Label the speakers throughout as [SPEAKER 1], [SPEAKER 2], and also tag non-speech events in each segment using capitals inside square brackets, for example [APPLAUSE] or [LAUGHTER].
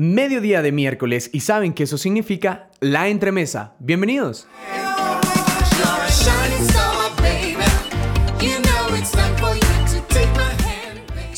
[SPEAKER 1] mediodía de miércoles y saben que eso significa la entremesa. Bienvenidos.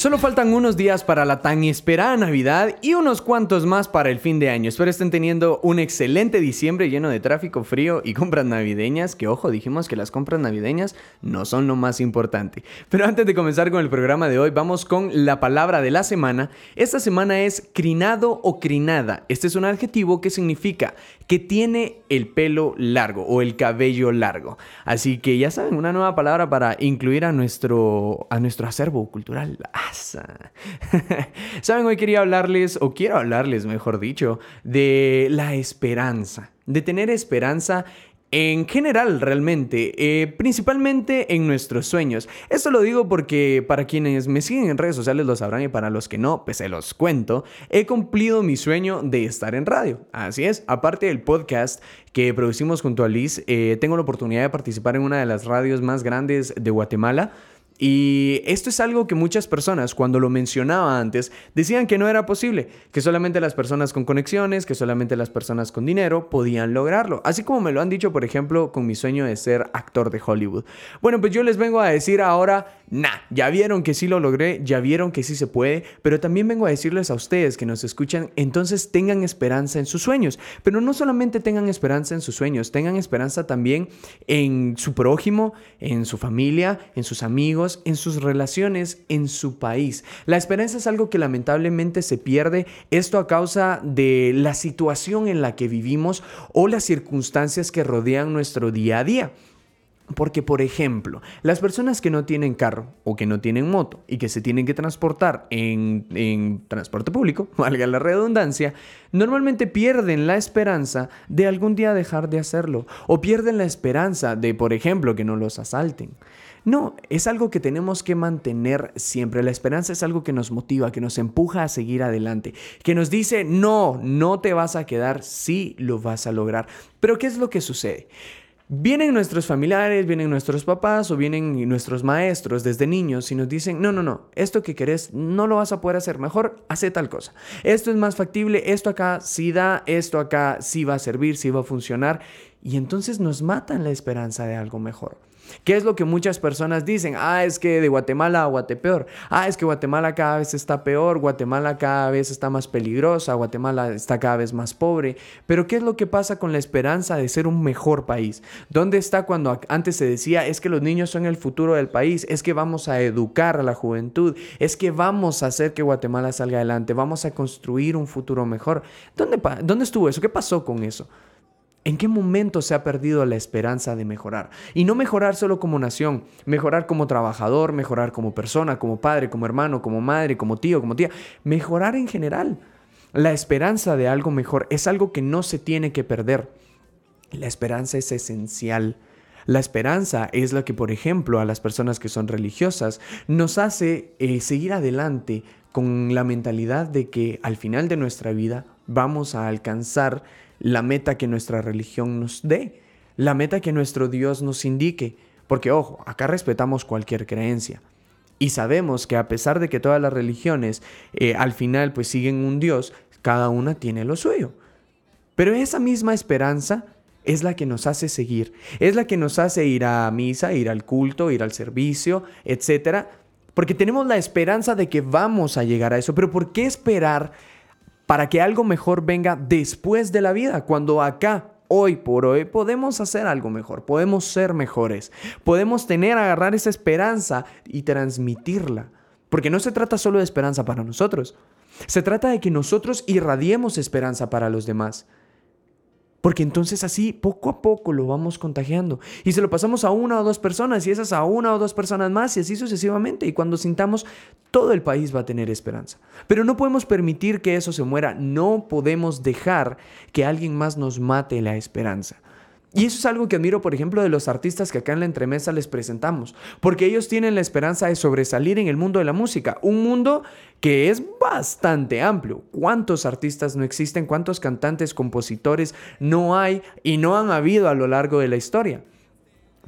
[SPEAKER 1] Solo faltan unos días para la tan esperada Navidad y unos cuantos más para el fin de año. Espero estén teniendo un excelente diciembre lleno de tráfico frío y compras navideñas, que ojo, dijimos que las compras navideñas no son lo más importante. Pero antes de comenzar con el programa de hoy, vamos con la palabra de la semana. Esta semana es crinado o crinada. Este es un adjetivo que significa que tiene el pelo largo o el cabello largo. Así que ya saben, una nueva palabra para incluir a nuestro, a nuestro acervo cultural. [LAUGHS] Saben, hoy quería hablarles, o quiero hablarles, mejor dicho, de la esperanza, de tener esperanza en general realmente, eh, principalmente en nuestros sueños. Esto lo digo porque para quienes me siguen en redes sociales lo sabrán y para los que no, pues se los cuento, he cumplido mi sueño de estar en radio. Así es, aparte del podcast que producimos junto a Liz, eh, tengo la oportunidad de participar en una de las radios más grandes de Guatemala. Y esto es algo que muchas personas, cuando lo mencionaba antes, decían que no era posible, que solamente las personas con conexiones, que solamente las personas con dinero podían lograrlo. Así como me lo han dicho, por ejemplo, con mi sueño de ser actor de Hollywood. Bueno, pues yo les vengo a decir ahora, nah, ya vieron que sí lo logré, ya vieron que sí se puede, pero también vengo a decirles a ustedes que nos escuchan, entonces tengan esperanza en sus sueños. Pero no solamente tengan esperanza en sus sueños, tengan esperanza también en su prójimo, en su familia, en sus amigos en sus relaciones, en su país. La esperanza es algo que lamentablemente se pierde, esto a causa de la situación en la que vivimos o las circunstancias que rodean nuestro día a día. Porque, por ejemplo, las personas que no tienen carro o que no tienen moto y que se tienen que transportar en, transporte público, [LAUGHS] valga la redundancia, normalmente pierden la esperanza de algún día dejar de hacerlo o pierden la esperanza de, por ejemplo, que no los asalten. No, es algo que tenemos que mantener siempre. La esperanza es algo que nos motiva, que nos empuja a seguir adelante, que nos dice, no, no te vas a quedar, sí lo vas a lograr. Pero ¿qué es lo que sucede? Vienen nuestros familiares, vienen nuestros papás o vienen nuestros maestros desde niños y nos dicen, no, no, no, esto que querés no lo vas a poder hacer, mejor hace tal cosa. Esto es más factible, esto acá sí da, esto acá sí va a servir, sí va a funcionar. Y entonces nos matan la esperanza de algo mejor. ¿Qué es lo que muchas personas dicen? Ah, es que de Guatemala a Guatepeor. Ah, es que Guatemala cada vez está peor, Guatemala cada vez está más peligrosa, Guatemala está cada vez más pobre. Pero ¿qué es lo que pasa con la esperanza de ser un mejor país? ¿Dónde está cuando antes se decía es que los niños son el futuro del país, es que vamos a educar a la juventud, es que vamos a hacer que Guatemala salga adelante, vamos a construir un futuro mejor? ¿Dónde, dónde estuvo eso? ¿Qué pasó con eso? ¿En qué momento se ha perdido la esperanza de mejorar? Y no mejorar solo como nación, mejorar como trabajador, mejorar como persona, como padre, como hermano, como madre, como tío, como tía, mejorar en general. La esperanza de algo mejor es algo que no se tiene que perder. La esperanza es esencial. La esperanza es la que, por ejemplo, a las personas que son religiosas nos hace eh, seguir adelante con la mentalidad de que al final de nuestra vida vamos a alcanzar la meta que nuestra religión nos dé, la meta que nuestro Dios nos indique. Porque ojo, acá respetamos cualquier creencia. Y sabemos que a pesar de que todas las religiones eh, al final pues siguen un Dios, cada una tiene lo suyo. Pero esa misma esperanza es la que nos hace seguir, es la que nos hace ir a misa, ir al culto, ir al servicio, etc. Porque tenemos la esperanza de que vamos a llegar a eso. Pero ¿por qué esperar para que algo mejor venga después de la vida, cuando acá, hoy por hoy, podemos hacer algo mejor, podemos ser mejores, podemos tener, agarrar esa esperanza y transmitirla. Porque no se trata solo de esperanza para nosotros, se trata de que nosotros irradiemos esperanza para los demás. Porque entonces así poco a poco lo vamos contagiando. Y se lo pasamos a una o dos personas y esas a una o dos personas más y así sucesivamente. Y cuando sintamos, todo el país va a tener esperanza. Pero no podemos permitir que eso se muera. No podemos dejar que alguien más nos mate la esperanza. Y eso es algo que admiro, por ejemplo, de los artistas que acá en la entremesa les presentamos, porque ellos tienen la esperanza de sobresalir en el mundo de la música, un mundo que es bastante amplio. ¿Cuántos artistas no existen? ¿Cuántos cantantes, compositores no hay y no han habido a lo largo de la historia?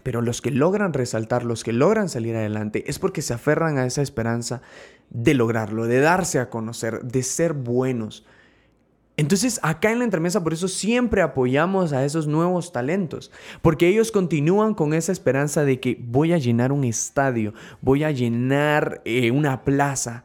[SPEAKER 1] Pero los que logran resaltar, los que logran salir adelante, es porque se aferran a esa esperanza de lograrlo, de darse a conocer, de ser buenos.
[SPEAKER 2] Entonces, acá en la entremesa, por eso siempre apoyamos a esos nuevos talentos, porque ellos continúan con esa esperanza de que voy a llenar un estadio, voy a llenar eh, una plaza,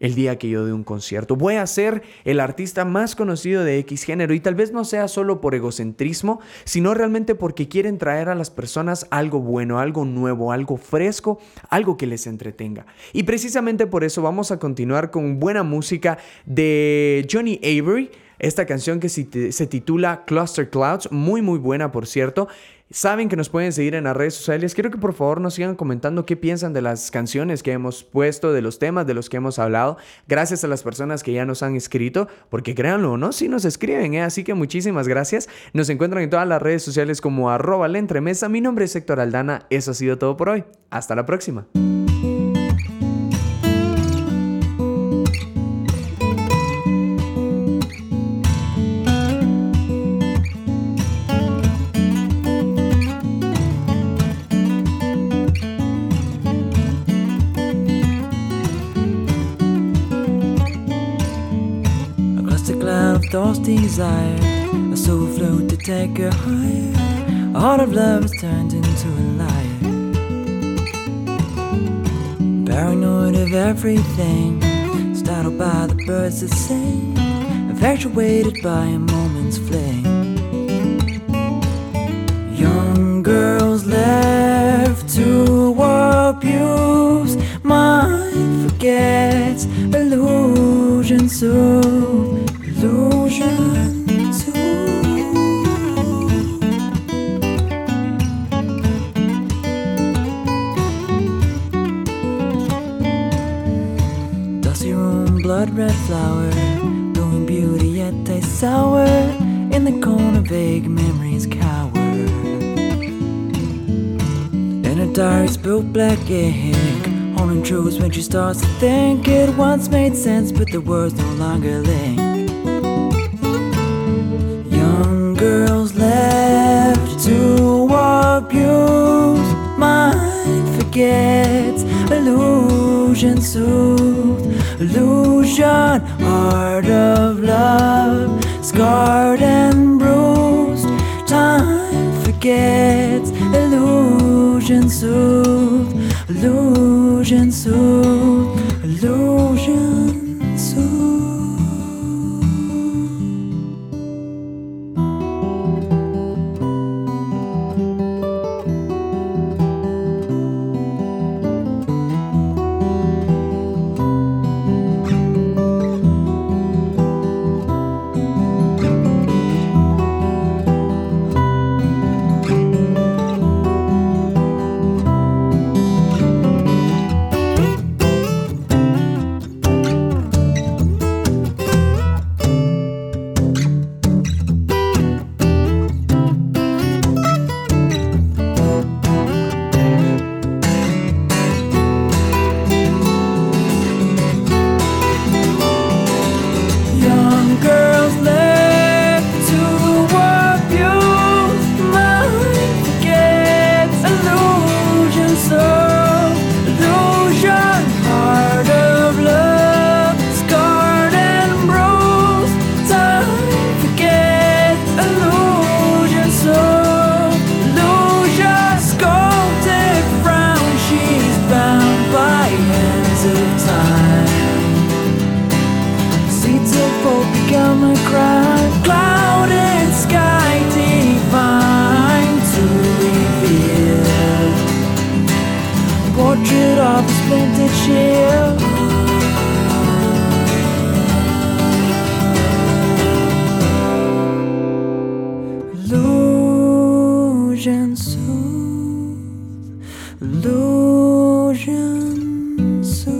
[SPEAKER 2] el día que yo dé un concierto. Voy a ser el artista más conocido de X género y tal vez no sea solo por egocentrismo, sino realmente porque quieren traer a las personas algo bueno, algo nuevo, algo fresco, algo que les entretenga. Y precisamente por eso vamos a continuar con buena música de Johnny Avery. Esta canción que se titula Cluster Clouds, muy muy buena por cierto. Saben que nos pueden seguir en las redes sociales. Quiero que por favor nos sigan comentando qué piensan de las canciones que hemos puesto, de los temas de los que hemos hablado. Gracias a las personas que ya nos han escrito, porque créanlo o no, sí nos escriben, ¿eh? así que muchísimas gracias. Nos encuentran en todas las redes sociales como arroba la entremesa. Mi nombre es Héctor Aldana. Eso ha sido todo por hoy. Hasta la próxima. Thoughts desire. A soul float to take her higher A heart of love is turned into a liar. Paranoid of everything. Startled by the birds that sing. Infatuated by a moment's fling. Young girls left to abuse. Mind forgets. Illusions so red flower, blowing beauty yet tastes sour. In the corner, vague memories cower. In a dark, spilled black ink. Haunting truths when she starts to think it once made sense, but the words no longer link. Young girls left to abuse. Mind forgets, illusion soothed, illusion, heart of love, scarred and bruised. Time forgets, illusion soothed, 路人素，路人素。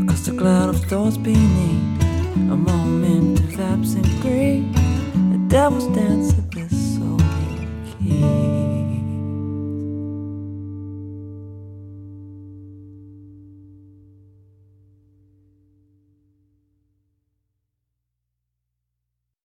[SPEAKER 2] Across the cloud of thoughts beneath, a moment of absent grief. a devil's dance.